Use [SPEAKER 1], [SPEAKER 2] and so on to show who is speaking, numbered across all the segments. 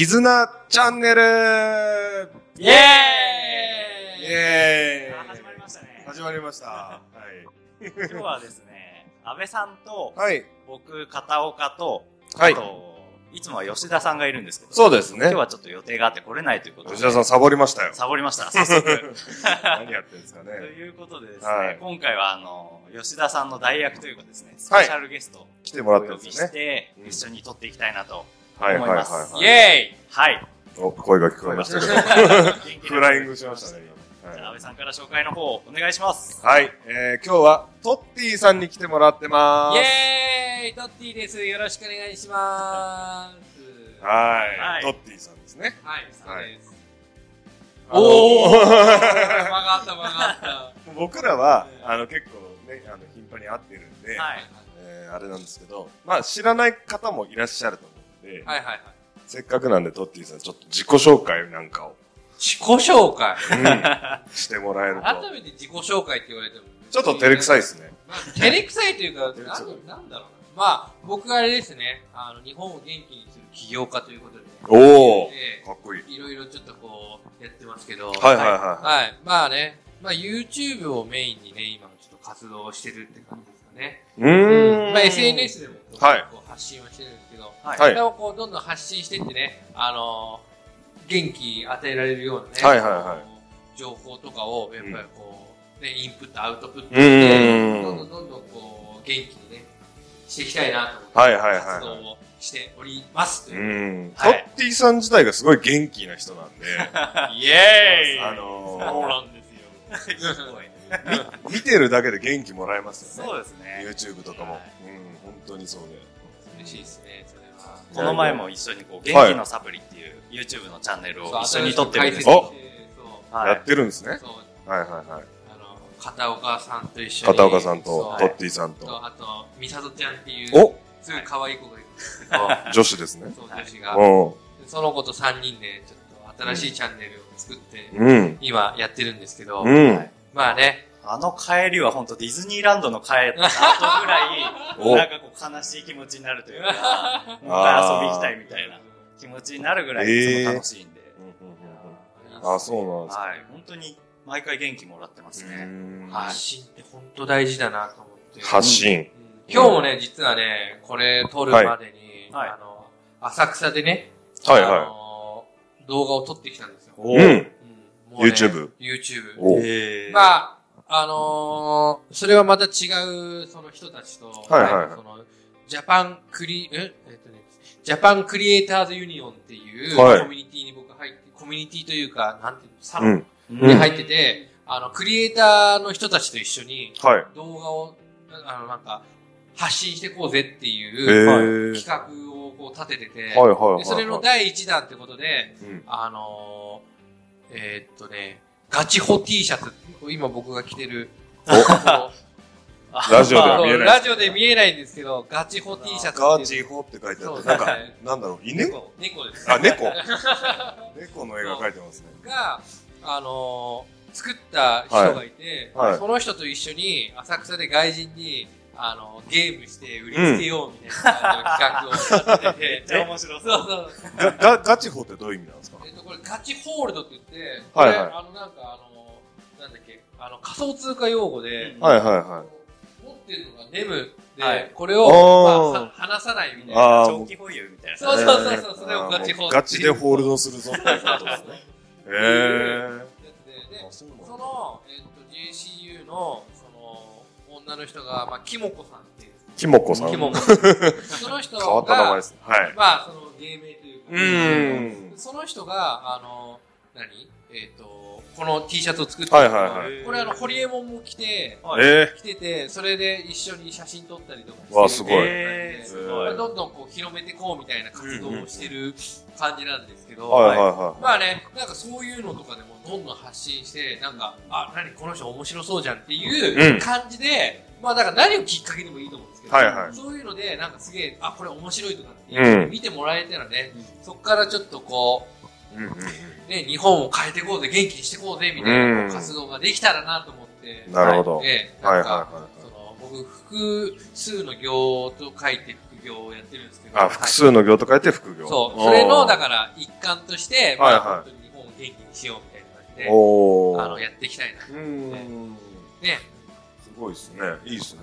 [SPEAKER 1] 絆チャンネル
[SPEAKER 2] イェーイ
[SPEAKER 1] イエーイ
[SPEAKER 2] 始まりましたね。
[SPEAKER 1] 始まりました。はい。
[SPEAKER 2] 今日はですね、安倍さんと、
[SPEAKER 1] はい。
[SPEAKER 2] 僕、片岡と、
[SPEAKER 1] はい
[SPEAKER 2] あと、いつもは吉田さんがいるんですけど、
[SPEAKER 1] そうですね
[SPEAKER 2] 今日はちょっと予定があって来れないということで、
[SPEAKER 1] 吉田さんサボりましたよ。
[SPEAKER 2] サボりました、早速。
[SPEAKER 1] 何やってるんですか
[SPEAKER 2] と
[SPEAKER 1] ね。
[SPEAKER 2] いうことでですね、
[SPEAKER 1] はい
[SPEAKER 2] 今回はあの、吉田さんの代役というかですね、スペシャルゲストを
[SPEAKER 1] 来てもら
[SPEAKER 2] お呼び
[SPEAKER 1] ってるんですよね。
[SPEAKER 2] して、
[SPEAKER 1] うん
[SPEAKER 2] 一緒に撮っていきたいなと
[SPEAKER 1] はいはいはい
[SPEAKER 2] 思います。
[SPEAKER 1] はい。
[SPEAKER 3] イェーイ
[SPEAKER 2] はい。
[SPEAKER 1] お、声が聞こえましたけど。フライングしましたね、今。
[SPEAKER 2] じゃあ、安
[SPEAKER 1] はい
[SPEAKER 2] 倍さんから紹介の方、お願いします。
[SPEAKER 1] はい。えー、今日は、トッティさんに来てもらってま
[SPEAKER 3] イ
[SPEAKER 1] ーす。
[SPEAKER 3] ェーイトッティです。よろしくお願いします。
[SPEAKER 1] は。
[SPEAKER 2] はいい
[SPEAKER 1] トッティさんですね。
[SPEAKER 3] はい、そうです。おー間があった間があった。
[SPEAKER 1] 僕らは、あの、結構ね、あの、頻繁に会ってるんで、
[SPEAKER 2] はい。
[SPEAKER 1] えーあれなんですけど、まあ、知らない方もいらっしゃると思うんで、
[SPEAKER 3] はいはいはい。
[SPEAKER 1] せっかくなんでトッティさん、ちょっと自己紹介なんかを、
[SPEAKER 3] 自己紹介？
[SPEAKER 1] うん してもらえると。
[SPEAKER 3] 改めて自己紹介って言われても。
[SPEAKER 1] ちょっと照れくさいですね。
[SPEAKER 3] まあ照れくさいというか、なんなんだろうな。まあ、僕があれですね、あの、日本を元気にする起業家ということで、
[SPEAKER 1] おー、
[SPEAKER 3] え
[SPEAKER 1] かっこいい。
[SPEAKER 3] ーいろいろちょっとこう、やってますけど、
[SPEAKER 1] はいはいは
[SPEAKER 3] はい。まあね、まあ YouTube をメインにね、今ちょっと活動してるって感じですかね。
[SPEAKER 1] い。うーん。
[SPEAKER 3] まあ SNS でも
[SPEAKER 1] はい
[SPEAKER 3] こう発信はしてるんですけど、
[SPEAKER 2] はい。
[SPEAKER 1] はい
[SPEAKER 3] でもこうどんどん発信してってね、あのー元気与えられるようなね、
[SPEAKER 1] はいはいはい
[SPEAKER 3] 情報とかをやっぱりこう、ね、インプット、アウトプット
[SPEAKER 1] う
[SPEAKER 3] して、
[SPEAKER 1] ーん
[SPEAKER 3] どんどんどんどんこう、元気にね、していきたいなと思って、
[SPEAKER 1] はいはいはい
[SPEAKER 3] 活動をしておりますと
[SPEAKER 1] う
[SPEAKER 3] いう。
[SPEAKER 1] ん。ト
[SPEAKER 2] はい
[SPEAKER 1] ッティさん自体がすごい元気な人なんで、
[SPEAKER 3] イエ
[SPEAKER 1] あの
[SPEAKER 3] そう
[SPEAKER 1] ー、
[SPEAKER 3] なんですよ。
[SPEAKER 2] すごい。
[SPEAKER 1] 見てるだけで元気もらえますよね。
[SPEAKER 2] そうですね。
[SPEAKER 1] YouTube とかも。
[SPEAKER 2] はい
[SPEAKER 1] うん、本当にそうで。
[SPEAKER 3] 嬉しいですね、それは。
[SPEAKER 2] この前も一緒にこう、元気のサプリっていう YouTube のチャンネルを一緒に撮ってるんです
[SPEAKER 1] やってるんですね。はいはいはい。
[SPEAKER 3] あの、片岡さんと一緒に。
[SPEAKER 1] 片岡さんとトッティさん
[SPEAKER 3] と、
[SPEAKER 1] と。
[SPEAKER 3] あと、みさとちゃんっていう、
[SPEAKER 1] お
[SPEAKER 3] すごい可愛い子がいるんですけど、
[SPEAKER 1] 女子ですね。
[SPEAKER 3] そう、
[SPEAKER 2] はい
[SPEAKER 3] 女子が。
[SPEAKER 1] うん。
[SPEAKER 3] その子と3人で、ちょっと新しいチャンネルを作って、
[SPEAKER 1] うん。
[SPEAKER 3] 今やってるんですけど。まあね、
[SPEAKER 2] あの帰りは本当ディズニーランドの帰った後ぐらい、
[SPEAKER 1] お
[SPEAKER 2] なんかこう悲しい気持ちになるというか、もう一回遊び行きたいみたいな気持ちになるぐらいいつも楽しいんで、
[SPEAKER 1] あ、そうなんですか。
[SPEAKER 2] はい。本当に毎回元気もらってますね。
[SPEAKER 3] 発信って本当大事だなと思って。
[SPEAKER 1] 発信。
[SPEAKER 3] うん今日もね、実はね、これ撮るまでに、
[SPEAKER 2] はい
[SPEAKER 3] あの、浅草でね、
[SPEAKER 1] はいは
[SPEAKER 3] あの動画を撮ってきたんですよ。
[SPEAKER 1] い。うん。
[SPEAKER 3] うんもうね
[SPEAKER 1] YouTube
[SPEAKER 3] YouTube。まあ、あのーそれはまた違う、その人たちと、
[SPEAKER 1] はいはい。はい
[SPEAKER 3] その、ジャパンクリ、え？えっとね、ジャパンクリエイターズユニオンっていう、
[SPEAKER 1] はい。
[SPEAKER 3] コミュニティに僕入って、コミュニティというか、なんていうの、サロンに入ってて、あの、クリエイターの人たちと一緒に
[SPEAKER 1] はい。
[SPEAKER 3] 動画を、あの、なんか、発信していこうぜって
[SPEAKER 1] へ
[SPEAKER 3] いう、
[SPEAKER 1] ー。
[SPEAKER 3] 企画をこう立ててて、
[SPEAKER 1] はいはいはいはい。
[SPEAKER 3] でそれの第一弾ってことで、
[SPEAKER 1] うん。
[SPEAKER 3] あのー、えーっとね、ガチホ T シャツ、今僕が着てる、
[SPEAKER 1] ラジオでは見えない。
[SPEAKER 3] ラジオで見えないんですけど、ガチホ T シャツ
[SPEAKER 1] ガチホって書いてあって、
[SPEAKER 3] そう。
[SPEAKER 1] なんか
[SPEAKER 3] はい、
[SPEAKER 1] なんだろう、犬？
[SPEAKER 3] 猫。猫です。
[SPEAKER 1] あ、猫。猫の絵が描いてますね。
[SPEAKER 3] が、あのー作った人がいて、
[SPEAKER 1] はい。はい。
[SPEAKER 3] その人と一緒に浅草で外人に、あのゲームして売りつけようみたいな企画を立て
[SPEAKER 2] めってちゃ面白そう。
[SPEAKER 3] そうそう。
[SPEAKER 1] が、が、ガチホってどういう意味なんですか？
[SPEAKER 3] えっと、これガチホールドって言って、
[SPEAKER 1] はいはい
[SPEAKER 3] これあの、なんかあの、なんだっけ、あの、仮想通貨用語で、
[SPEAKER 2] うん
[SPEAKER 1] はいはいは
[SPEAKER 3] 持ってるのがネムで、
[SPEAKER 2] はい
[SPEAKER 3] これを、まあは、離さないみたいな。
[SPEAKER 2] 長期保有みたいな。
[SPEAKER 3] そうそうそうそう、それをガチホールド。
[SPEAKER 1] ガチでホールドするぞってことですね。へー。
[SPEAKER 3] やつで、
[SPEAKER 1] そ
[SPEAKER 3] の、えっと、JCU の、その、女の人が、まあ、キモコさんっていう。
[SPEAKER 1] キモコさん。
[SPEAKER 3] キモコさん。その人が、
[SPEAKER 1] 変わった名前ですね。はい。
[SPEAKER 3] まあ、その、芸名というか、
[SPEAKER 1] うーん
[SPEAKER 3] その人が、あの、何？えっ、と、この T シャツを作って
[SPEAKER 1] はいはいはい。
[SPEAKER 3] これあの、ホリエモンも着て、
[SPEAKER 2] はい
[SPEAKER 1] え
[SPEAKER 3] 着てて、それで一緒に写真撮ったりとかして
[SPEAKER 1] わすごい。
[SPEAKER 3] どんどんこう広めてこうみたいな活動をしてる感じなんですけど、
[SPEAKER 1] ー。はいはいは
[SPEAKER 3] まあね、なんかそういうのとかでもどんどん発信して、なんか、あ、何？この人面白そうじゃんっていううん。感じで、まあだから何をきっかけでもいいと思う。んですけど、
[SPEAKER 1] はいはい
[SPEAKER 3] そういうので、なんかすげえ、あ、これ面白いとかって見てもらえたらね、そっからちょっとこ
[SPEAKER 1] い。うんうん
[SPEAKER 3] う、ね、日本を変えていこうぜ、元気にしていこうぜ、みたいな
[SPEAKER 1] うん
[SPEAKER 3] 活動ができたらなと思って、
[SPEAKER 1] うん。なるほど。
[SPEAKER 3] ええ、
[SPEAKER 1] はいはい
[SPEAKER 3] なんか、
[SPEAKER 1] は
[SPEAKER 3] その、僕、複数の行と書いて副業をやってるんですけど。
[SPEAKER 1] あ、複数の行と書いて副業。
[SPEAKER 3] そう。それの、だから、一環として、まあ、
[SPEAKER 1] はいはい
[SPEAKER 3] 本当に日本を元気にしようみたいな感じで。あの、やっていきたいな。
[SPEAKER 1] うーん。
[SPEAKER 3] ね。
[SPEAKER 1] すごいですね。いいですね。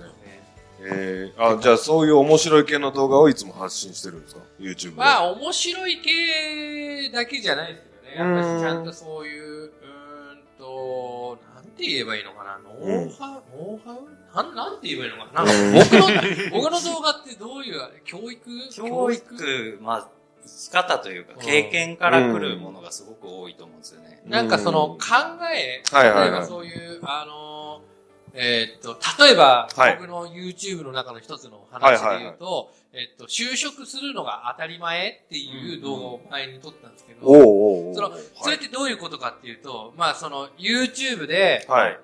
[SPEAKER 3] ね
[SPEAKER 1] えー、あ、じゃあそういう面白い系の動画をいつも発信してるんですか ?YouTube で。
[SPEAKER 3] まあ、面白い系だけじゃないですけどね。やっぱりちゃんとそういう、うーんと、なんて言えばいいのかな？ノウハウ、ノウハウ？なん、なんて言えばいいのかな？なんか僕の、僕の動画ってどういう、教育？
[SPEAKER 2] 教育、まあ、生き方というか、経験から来るものがすごく多いと思うんですよね。
[SPEAKER 3] なんかその考え、
[SPEAKER 1] はいはいはい
[SPEAKER 3] 例えばそういう、あのー、えーっと、例えば、
[SPEAKER 1] はい
[SPEAKER 3] 僕の YouTube の中の一つの話で言うと、えっと、就職するのが当たり前っていう動画を前に撮ったんですけど、
[SPEAKER 1] おーおーおー
[SPEAKER 3] その、それってどういうことかっていうと、まあその、YouTube で、
[SPEAKER 1] はい。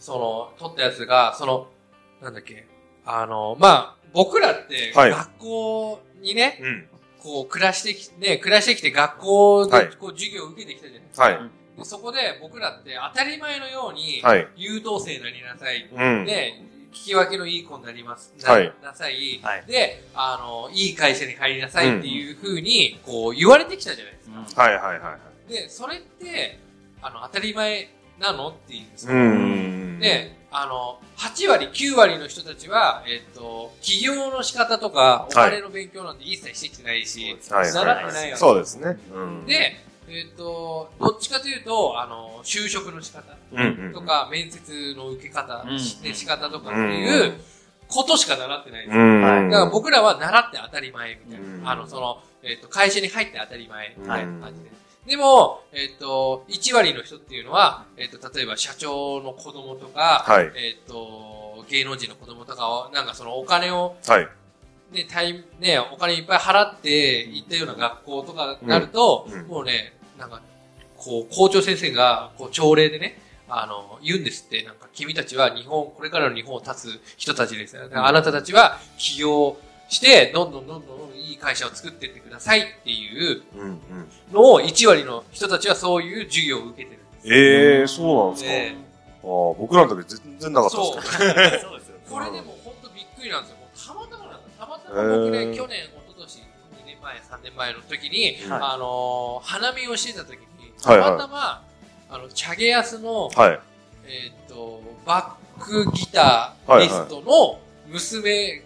[SPEAKER 3] その、撮ったやつが、その、なんだっけ、あの、まあ、僕らって、
[SPEAKER 1] はい
[SPEAKER 3] 学校にね、
[SPEAKER 1] うん。
[SPEAKER 3] こう、暮らしてきて、ね、暮らしてきて学校
[SPEAKER 1] はい
[SPEAKER 3] で、こう、授業を受けてきたじゃないですか。
[SPEAKER 1] はい。
[SPEAKER 3] でそこで僕らって当たり前のように、
[SPEAKER 1] はい。
[SPEAKER 3] 優等生になりなさい。
[SPEAKER 1] うん。
[SPEAKER 3] で、聞き分けのいい子になります。な
[SPEAKER 1] はい
[SPEAKER 3] なさい。
[SPEAKER 2] はい
[SPEAKER 3] で、あの、いい会社に入りなさいっていう風に、こう、言われてきたじゃないですか。
[SPEAKER 1] はいはいはいはい。
[SPEAKER 3] で、それって、あの、当たり前なのっていうんです
[SPEAKER 1] う
[SPEAKER 3] よ。
[SPEAKER 1] ん。
[SPEAKER 3] で、あの、8割、9割の人たちは、えっと、起業の仕方とか、お金の勉強なんて一切してきてないし、
[SPEAKER 1] はい
[SPEAKER 3] 習。ってないよ
[SPEAKER 1] そうですね。うん。
[SPEAKER 3] で、えっ、と、どっちかというと、あの、就職の仕方
[SPEAKER 1] うんうん。
[SPEAKER 3] とか、面接の受け方、
[SPEAKER 2] うん
[SPEAKER 3] しね仕方とかっていうことしか習ってないんですだから僕らは習って当たり前みたい
[SPEAKER 1] うん
[SPEAKER 3] な。あの、その、えっ、と、会社に入って当たり前みたいな
[SPEAKER 1] うん。
[SPEAKER 3] 感じで。でも、えっ、と、1割の人っていうのは、えっ、と、例えば社長の子供とか、
[SPEAKER 1] はい。
[SPEAKER 3] えっ、と、芸能人の子供とかを、なんかそのお金を
[SPEAKER 1] はい。
[SPEAKER 3] ね、タイム、ね、お金いっぱい払って行ったような学校とかになると、
[SPEAKER 1] うんうん
[SPEAKER 3] もうね、なんか、こう、校長先生が、こう、朝礼でね、あの、言うんですって、なんか、君たちは日本、これからの日本を立つ人たちですあなたたちは起業して、どんどんどんどんいい会社を作っていってくださいっていう。のを、1割の人たちはそういう授業を受けてるんです。
[SPEAKER 1] ええー、そうなんですか。
[SPEAKER 3] で
[SPEAKER 1] ああ、僕らの時全然なかった
[SPEAKER 3] そう。
[SPEAKER 1] ですけど。
[SPEAKER 2] そうですよ。
[SPEAKER 3] これでも本当びっくりなんですよ。僕ね、去年、一昨年、2年前、3年前の時に、
[SPEAKER 2] はい
[SPEAKER 3] あのー花見をしてた時に、たまたま、あの、チャゲヤスの、
[SPEAKER 1] はい。
[SPEAKER 3] えーっと、バックギタリストの娘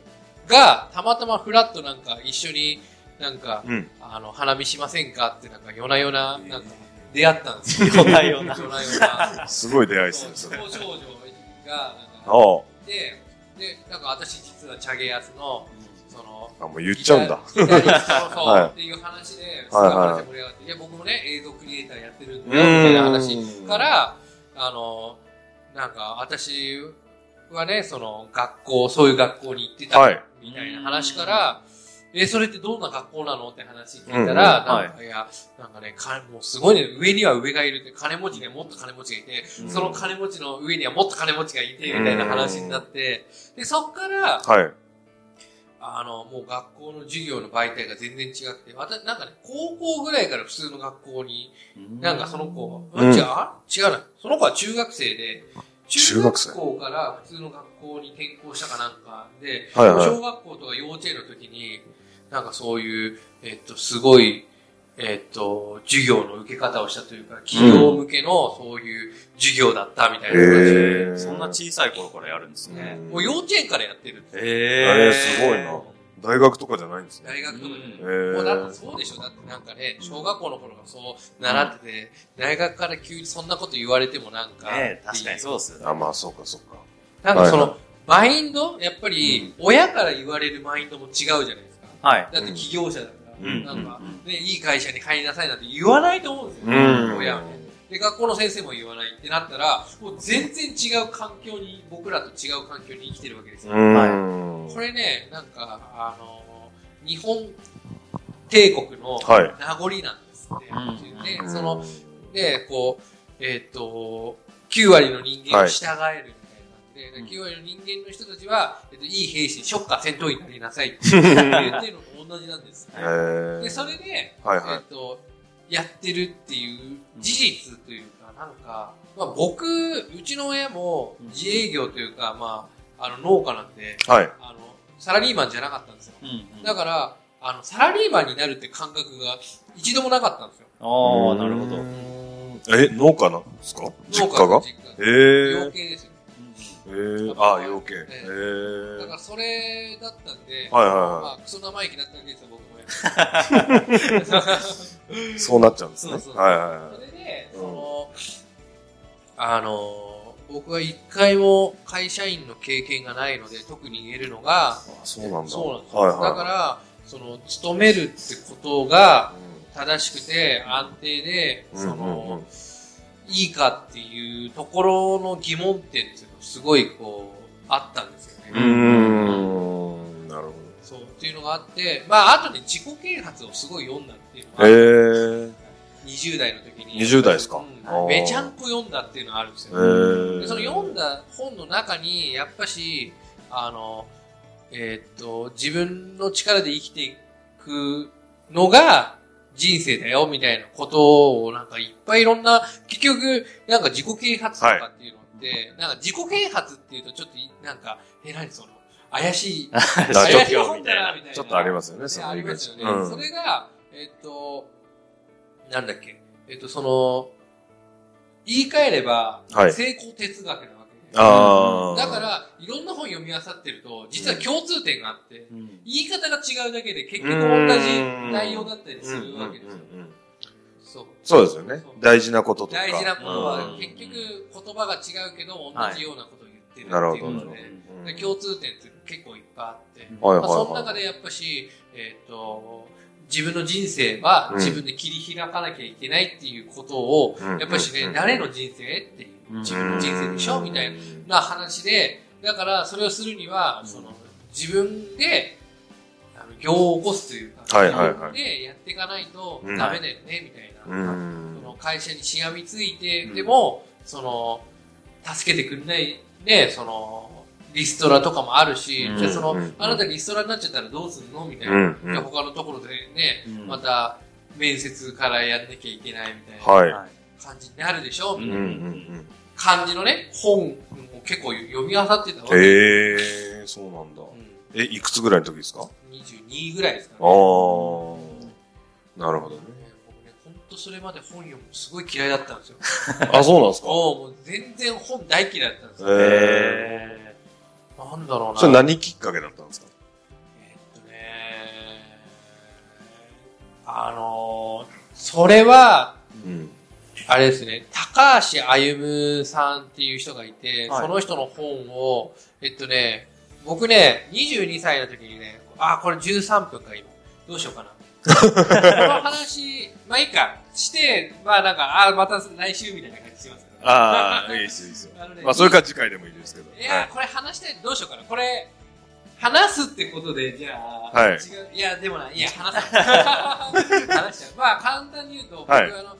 [SPEAKER 3] が、たまたまフラッとなんか一緒になんか、
[SPEAKER 1] うん。
[SPEAKER 3] あの、花見しませんかってなんか夜な夜な、なんか出会ったんですよ。
[SPEAKER 2] 夜な夜な
[SPEAKER 3] 夜な夜な。
[SPEAKER 1] すごい出会いですね、それ。
[SPEAKER 3] 少女が、なんか、
[SPEAKER 1] あ
[SPEAKER 3] で、で、なんか私実はチャゲヤスの、その、
[SPEAKER 1] あ。あ、もう言っちゃうんだ。
[SPEAKER 3] ギタリストそう、
[SPEAKER 1] はい
[SPEAKER 3] っていう話で、す
[SPEAKER 1] はい
[SPEAKER 3] ごい盛り上がって、いや、僕もね、映像クリエイターやってるんだよ、みたいな話から、あの、なんか、私はね、その、学校、そういう学校に行ってた、
[SPEAKER 1] はい
[SPEAKER 3] みたいな話から、え、それってどんな学校なのって話聞いたら、
[SPEAKER 1] うんうん
[SPEAKER 3] なんか、いや、なんかね、かもうすごいね、上には上がいるって、金持ちにはもっと金持ちがいて、
[SPEAKER 2] うん
[SPEAKER 3] その金持ちの上にはもっと金持ちがいて、みたいな話になって、で、そっから、
[SPEAKER 1] はい。
[SPEAKER 3] あの、もう学校の授業の媒体が全然違くて、また、なんかね、高校ぐらいから普通の学校に、なんかその子、
[SPEAKER 1] うん。
[SPEAKER 3] 違う、あ違うな。その子は中学生で、中
[SPEAKER 1] 学
[SPEAKER 3] 校から普通の学校に転校したかなんかで、
[SPEAKER 1] はいはい。
[SPEAKER 3] 小学校とか幼稚園の時に、なんかそういう、えっと、すごい、えっと、授業の受け方をしたというか、企業向けのそういう授業だったみたいな感じで、
[SPEAKER 1] へー
[SPEAKER 2] そんな小さい頃からやるんですね。
[SPEAKER 3] もう幼稚園からやってるんですよ
[SPEAKER 2] え
[SPEAKER 1] えー、すごいな。大学とかじゃないんですね。
[SPEAKER 3] 大学とかで。
[SPEAKER 2] うん
[SPEAKER 1] え
[SPEAKER 3] もうだって
[SPEAKER 1] ー。
[SPEAKER 3] そうでしょだってなんかね、小学校の頃がそう習ってて、大学から急にそんなこと言われてもなんか、
[SPEAKER 2] ね確かにそうですよね。
[SPEAKER 1] あ、まあ、そうか、そうか。
[SPEAKER 3] なんかその、
[SPEAKER 1] はいは
[SPEAKER 3] マインド？やっぱり、親から言われるマインドも違うじゃないですか。
[SPEAKER 2] はい。
[SPEAKER 3] だって起業者だから、
[SPEAKER 2] うん
[SPEAKER 3] なんかね、いい会社に入りなさいなんて言わないと思うんですよ、
[SPEAKER 1] うん。
[SPEAKER 3] 親はね。で、学校の先生も言わないってなったら、もう全然違う環境に、僕らと違う環境に生きてるわけですよ。
[SPEAKER 1] うん。
[SPEAKER 3] これね、なんか、あの、日本帝国の
[SPEAKER 1] はい
[SPEAKER 3] 名残なんですって。
[SPEAKER 2] うん
[SPEAKER 3] で、
[SPEAKER 1] うん
[SPEAKER 3] その、で、こう、えっ、と、9割の人間を従えるみたいなで、
[SPEAKER 2] うん
[SPEAKER 3] 9割の人間の人たちは、えっと、いい兵士、ショッカー戦闘員になりなさいって言ってるのと同じなんです。
[SPEAKER 1] えー。
[SPEAKER 3] で、それで、
[SPEAKER 1] はいはい
[SPEAKER 3] えっ、と、やってるっていう事実というか、なんか、まあ僕、うちの親も自営業というか、まあ、あの、農家なんで、
[SPEAKER 1] はい。
[SPEAKER 3] あの、サラリーマンじゃなかったんですよ。
[SPEAKER 2] うんうん。
[SPEAKER 3] だから、あの、サラリーマンになるって感覚が一度もなかったんですよ。
[SPEAKER 2] ああ、なるほど。
[SPEAKER 1] え、農家なんですか？実家が
[SPEAKER 3] 農家の実
[SPEAKER 1] え
[SPEAKER 3] 家。養
[SPEAKER 1] ー。
[SPEAKER 3] 鶏ですよ。
[SPEAKER 1] えー、あ、養鶏。
[SPEAKER 3] え
[SPEAKER 1] えー。
[SPEAKER 3] だからそれだったんで、
[SPEAKER 1] はいはいはい
[SPEAKER 3] まあ、クソ生意気だったわけですよ、僕も。
[SPEAKER 1] そうなっちゃうんですね。
[SPEAKER 3] そうそう
[SPEAKER 1] はいはいは
[SPEAKER 3] それで、
[SPEAKER 1] うん
[SPEAKER 3] その、あの、僕は一回も会社員の経験がないので、特に言えるのが、
[SPEAKER 1] い。あそうなんだ。
[SPEAKER 3] そうなんですよ。
[SPEAKER 1] はいはい。
[SPEAKER 3] だから、その、勤めるってことが正しくて安定で、
[SPEAKER 1] うん、
[SPEAKER 3] そ
[SPEAKER 1] うんうんうん
[SPEAKER 3] の、いいかっていうところの疑問点っていうのすごいこう、あったんですよね。
[SPEAKER 1] うーん。なるほ
[SPEAKER 3] そう、っていうのがあって、まあ、あとで自己啓発をすごい読んだっていうの
[SPEAKER 1] ど。
[SPEAKER 3] が、
[SPEAKER 1] えー。
[SPEAKER 3] 20代の時に。
[SPEAKER 1] 20代ですか？
[SPEAKER 3] うんめちゃんこ読んだっていうのがあるんです
[SPEAKER 1] え
[SPEAKER 3] よ。
[SPEAKER 1] ー。
[SPEAKER 3] でその読んだ本の中に、やっぱし、あの、えーっと、自分の力で生きていくのが人生だよ、みたいなことを、なんかいっぱいいろんな、結局、なんか自己啓発とかっていうのって、なんか自己啓発っていうとちょっとい、なんか、え、何その、怪しい、怪しい本だな、みたいな。
[SPEAKER 1] ちょっとありますよね、そ
[SPEAKER 3] ね
[SPEAKER 1] の
[SPEAKER 3] ありますよね。
[SPEAKER 1] うん
[SPEAKER 3] それが、えっと、なんだっけ、えっと、その、言い換えれば、
[SPEAKER 1] はい
[SPEAKER 3] 成功哲学なわけで。
[SPEAKER 1] あー。
[SPEAKER 3] だから、いろんな本読み漁ってると、実は共通点があって、
[SPEAKER 2] うん
[SPEAKER 3] 言い方が違うだけで結局同じ内容だったりするわけですよ。そう。
[SPEAKER 1] そうですよね。大事なこととか。
[SPEAKER 3] 大事なことは
[SPEAKER 1] うん。
[SPEAKER 3] 結局言葉が違うけど同じようなことを言ってるっていう
[SPEAKER 1] なるほど、
[SPEAKER 3] ことで、共通点って結構いっぱいあって、
[SPEAKER 1] はい
[SPEAKER 3] まあ、その
[SPEAKER 1] はいはい。
[SPEAKER 3] 中でやっぱし、えっ、と、自分の人生は
[SPEAKER 1] うん。
[SPEAKER 3] 自分で切り開かなきゃいけないっていうことを、
[SPEAKER 1] うん。
[SPEAKER 3] やっぱしね、
[SPEAKER 1] うん。
[SPEAKER 3] 誰の人生っていう、
[SPEAKER 2] うん。
[SPEAKER 3] 自分の人生でしょみたいな話で、だからそれをするには、その、自分で、あの、業を起こすというか、
[SPEAKER 1] はいはいはい。
[SPEAKER 3] でやっていかないと
[SPEAKER 1] うん。
[SPEAKER 3] ダメだよね、みたいな。
[SPEAKER 1] うん。
[SPEAKER 3] その会社にしがみついて、
[SPEAKER 2] うん。
[SPEAKER 3] でも、その、助けてくれない、ね、その、リストラとかもあるし、
[SPEAKER 2] うん。
[SPEAKER 3] じゃあその、
[SPEAKER 1] うん。
[SPEAKER 3] あなたリストラになっちゃったらどうするの？みたいな。じ他のところでね、
[SPEAKER 2] うん。
[SPEAKER 3] また、面接からやんなきゃいけないみたいな感じになるでしょ？みたいな。感じのね、本を結構読み漁ってたわけ。
[SPEAKER 1] へえ、そうなんだ。
[SPEAKER 3] うん。
[SPEAKER 1] え、いくつぐらいの時ですか？
[SPEAKER 3] 22ぐらいですか
[SPEAKER 1] あ
[SPEAKER 3] ね。
[SPEAKER 1] ー。なるほどね。
[SPEAKER 3] ね僕ね、ほんとそれまで本読むのすごい嫌いだったんですよ。
[SPEAKER 1] あ、そうなんですか？
[SPEAKER 3] もうもう全然本大嫌いだったんですよ。
[SPEAKER 1] へ
[SPEAKER 2] え
[SPEAKER 3] なんだろうな。
[SPEAKER 1] それ何きっかけだったんですか？
[SPEAKER 3] えっとね、あのーそれは、
[SPEAKER 1] うん。
[SPEAKER 3] あれですね、高橋歩さんっていう人がいて、
[SPEAKER 2] はい
[SPEAKER 3] その人の本を、えっとね、僕ね、22歳の時にね、あ、これ13分か今。どうしようかな。この話、まあいいか、して、まあなんか、あ、また来週みたいな感じしますけど。
[SPEAKER 1] ああ、いいです、いいですよ。
[SPEAKER 3] あのね
[SPEAKER 1] まあ、それから次回でもいいですけど。
[SPEAKER 3] いや、これ話したい。どうしようかな。これ、話すってことで、じゃあ、
[SPEAKER 1] はい
[SPEAKER 3] 違う。いや、でもな、いや、話す。話しちゃう。まあ、簡単に言うと、僕、
[SPEAKER 1] はい
[SPEAKER 3] あの、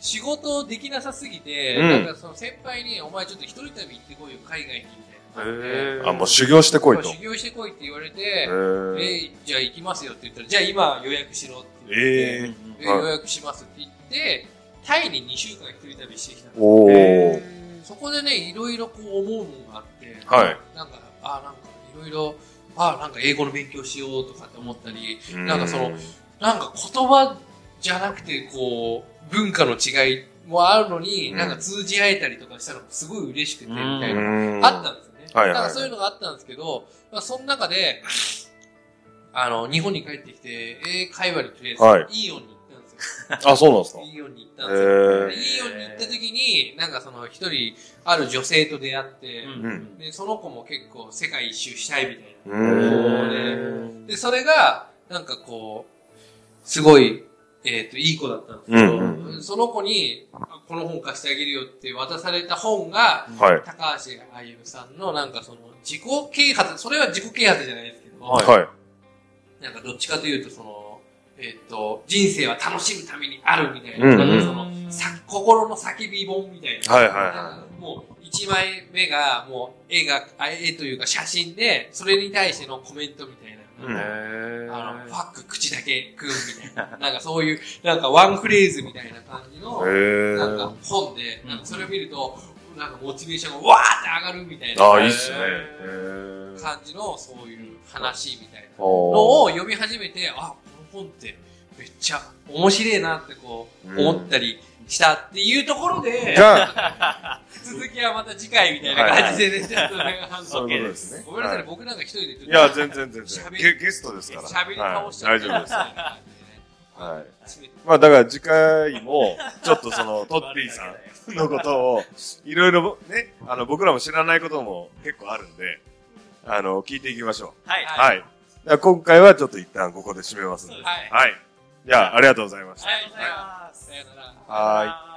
[SPEAKER 3] 仕事できなさすぎて、
[SPEAKER 1] うん
[SPEAKER 3] なんかその先輩に、お前ちょっと一人旅行ってこいよ、海外に、みたいな。
[SPEAKER 2] へー。
[SPEAKER 1] あ、もう修行してこいと。
[SPEAKER 3] 修行してこいって言われ
[SPEAKER 1] へ
[SPEAKER 3] て、
[SPEAKER 1] ー。
[SPEAKER 3] えじゃあ行きますよって言ったら、じゃあ今予約しろって言って、
[SPEAKER 1] え
[SPEAKER 3] え
[SPEAKER 1] はい。
[SPEAKER 3] 予約しますって言って、タイに2週間一人旅してきたんです。そこでね、いろいろこう思うのがあって、
[SPEAKER 1] はい。
[SPEAKER 3] なんか、あ、なんかいろいろ、あ、なんか英語の勉強しようとかって思ったり、なんかそのなんか言葉じゃなくて、こう、文化の違いもあるのに、
[SPEAKER 1] うん。
[SPEAKER 3] なんか通じ合えたりとかしたのもすごい嬉しくて、み
[SPEAKER 2] うん
[SPEAKER 3] たいな、
[SPEAKER 1] うん。
[SPEAKER 3] あったんです。
[SPEAKER 1] はいはいはい。
[SPEAKER 3] なんかそういうのがあったんですけど、まあ、その中で、あの、日本に帰ってきて、英会話にとりあえず、
[SPEAKER 1] はい。
[SPEAKER 3] イーオンに行ったんですよ。
[SPEAKER 1] あ、そうなんですか。
[SPEAKER 3] イーオンに行った
[SPEAKER 1] へ
[SPEAKER 3] んですよ。イーオンに行った時に、なんかその一人、ある女性と出会って、
[SPEAKER 1] うん。
[SPEAKER 3] で、その子も結構世界一周したいみたいな。で、それが、なんかこう、すごい、えっ、と、いい子だったんですけど、
[SPEAKER 1] うんうん
[SPEAKER 3] その子に、あこの本貸してあげるよって渡された本が、
[SPEAKER 1] はい。
[SPEAKER 3] 高橋歩さんのなんかその、自己啓発、それは自己啓発じゃないですけど、
[SPEAKER 2] はい
[SPEAKER 1] はい。
[SPEAKER 3] なんかどっちかというとその、えっ、と、人生は楽しむためにあるみたいな、
[SPEAKER 1] うん
[SPEAKER 3] なんかその、さ心の叫び本みたいな。
[SPEAKER 1] はいはい
[SPEAKER 3] もう、一枚目が、もう、絵が、あ絵というか写真で、それに対してのコメントみたいな。
[SPEAKER 1] うん
[SPEAKER 3] あの、ファック口だけ食うみたいな。なんかそういう、なんかワンフレーズみたいな感じの、
[SPEAKER 1] へ
[SPEAKER 3] なんか
[SPEAKER 1] ー。
[SPEAKER 3] 本で、なんかそれを見ると、なんかモチベーションがわーって上がるみたいな。
[SPEAKER 1] ああ、いいっすね。
[SPEAKER 3] 感じのそういう話みたいなのを読み始めて、あ、この本ってめっちゃ面白いなってこう
[SPEAKER 1] うん
[SPEAKER 3] 思ったりしたっていうところで、
[SPEAKER 1] が、
[SPEAKER 3] 続きはまた次回みたいな感じでね、ちょっとね、
[SPEAKER 1] そういうことですね。
[SPEAKER 3] ごめんなさい僕なんか一人で
[SPEAKER 1] いや、全然全然。ゲゲストですから。
[SPEAKER 3] 喋り倒しちゃ
[SPEAKER 1] 大丈夫です。はい。まあだから次回も、ちょっとその、トッピーさんのことを、いろいろね、あの、僕らも知らないことも結構あるんで、あの、聞いていきましょ
[SPEAKER 2] はい。
[SPEAKER 1] う。
[SPEAKER 3] は
[SPEAKER 1] はい。だから今回はちょっと一旦ここで締めますんで。
[SPEAKER 3] はい。
[SPEAKER 1] じゃあ、ありがとうございました。
[SPEAKER 3] はい
[SPEAKER 1] は。
[SPEAKER 2] い。